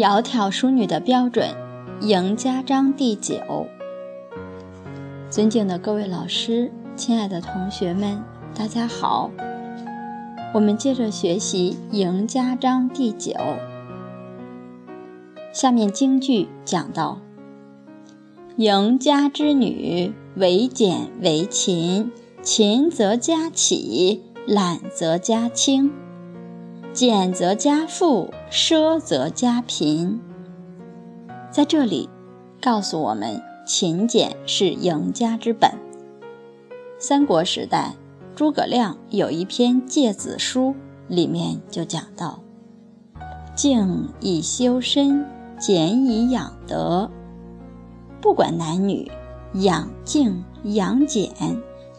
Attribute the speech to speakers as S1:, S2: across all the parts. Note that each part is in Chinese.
S1: 窈窕淑女的标准，赢家章第九。尊敬的各位老师，亲爱的同学们，大家好。我们接着学习《赢家章》第九。下面京剧讲到：赢家之女，为俭为勤，勤则家起，懒则家轻。俭则家富，奢则家贫。在这里，告诉我们勤俭是赢家之本。三国时代，诸葛亮有一篇《诫子书》，里面就讲到：“静以修身，俭以养德。”不管男女，养静、养俭，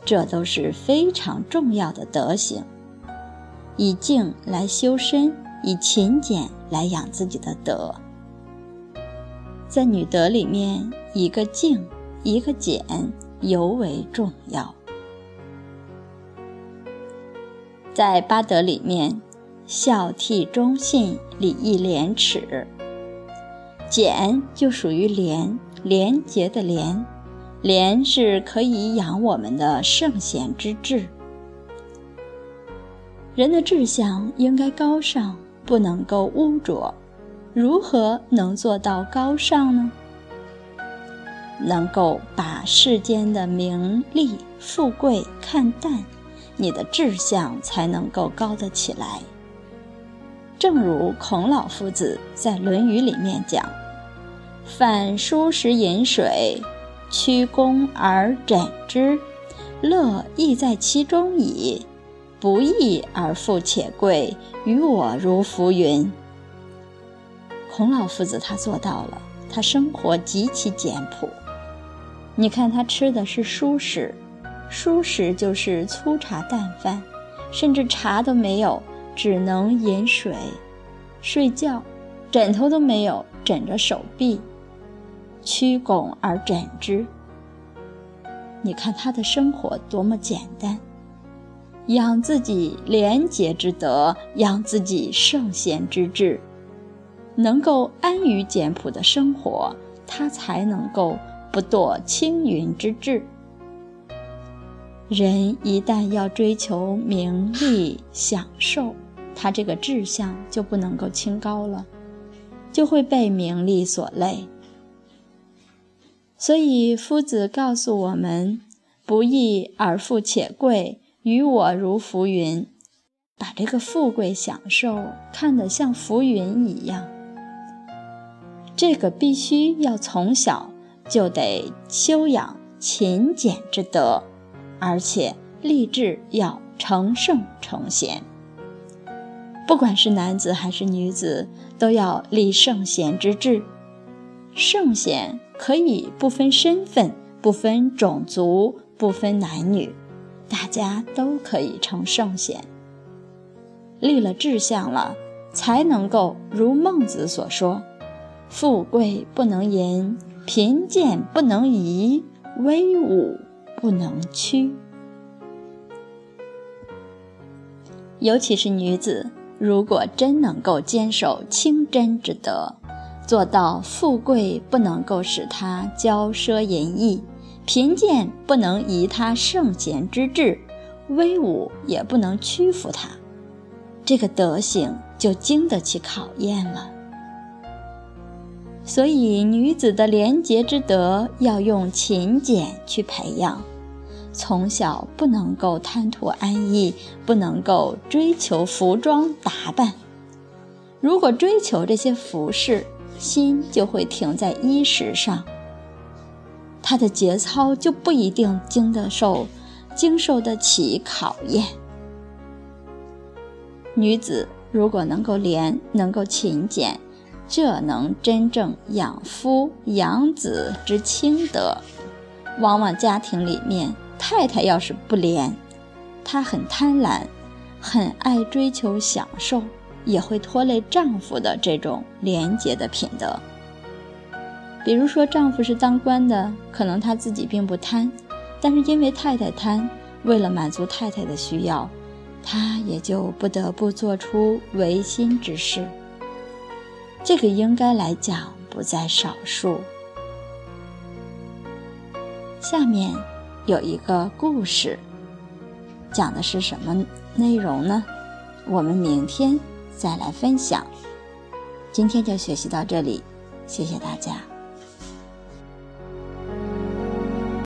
S1: 这都是非常重要的德行。以静来修身，以勤俭来养自己的德。在女德里面，一个静，一个俭，尤为重要。在八德里面，孝悌忠信、礼义廉耻，俭就属于廉，廉洁的廉，廉是可以养我们的圣贤之志。人的志向应该高尚，不能够污浊。如何能做到高尚呢？能够把世间的名利富贵看淡，你的志向才能够高得起来。正如孔老夫子在《论语》里面讲：“饭疏食饮水，曲肱而枕之，乐亦在其中矣。”不义而富且贵，于我如浮云。孔老夫子他做到了，他生活极其简朴。你看他吃的是蔬食，蔬食就是粗茶淡饭，甚至茶都没有，只能饮水。睡觉，枕头都没有，枕着手臂，曲肱而枕之。你看他的生活多么简单。养自己廉洁之德，养自己圣贤之志，能够安于简朴的生活，他才能够不堕青云之志。人一旦要追求名利享受，他这个志向就不能够清高了，就会被名利所累。所以夫子告诉我们：不义而富且贵。于我如浮云，把这个富贵享受看得像浮云一样。这个必须要从小就得修养勤俭之德，而且立志要成圣成贤。不管是男子还是女子，都要立圣贤之志。圣贤可以不分身份，不分种族，不分男女。大家都可以成圣贤，立了志向了，才能够如孟子所说：“富贵不能淫，贫贱不能移，威武不能屈。”尤其是女子，如果真能够坚守清真之德，做到富贵不能够使她骄奢淫逸。贫贱不能移他圣贤之志，威武也不能屈服他，这个德行就经得起考验了。所以，女子的廉洁之德要用勤俭去培养，从小不能够贪图安逸，不能够追求服装打扮。如果追求这些服饰，心就会停在衣食上。他的节操就不一定经得受，经受得起考验。女子如果能够廉，能够勤俭，这能真正养夫养子之清德。往往家庭里面，太太要是不廉，她很贪婪，很爱追求享受，也会拖累丈夫的这种廉洁的品德。比如说，丈夫是当官的，可能他自己并不贪，但是因为太太贪，为了满足太太的需要，他也就不得不做出违心之事。这个应该来讲不在少数。下面有一个故事，讲的是什么内容呢？我们明天再来分享。今天就学习到这里，谢谢大家。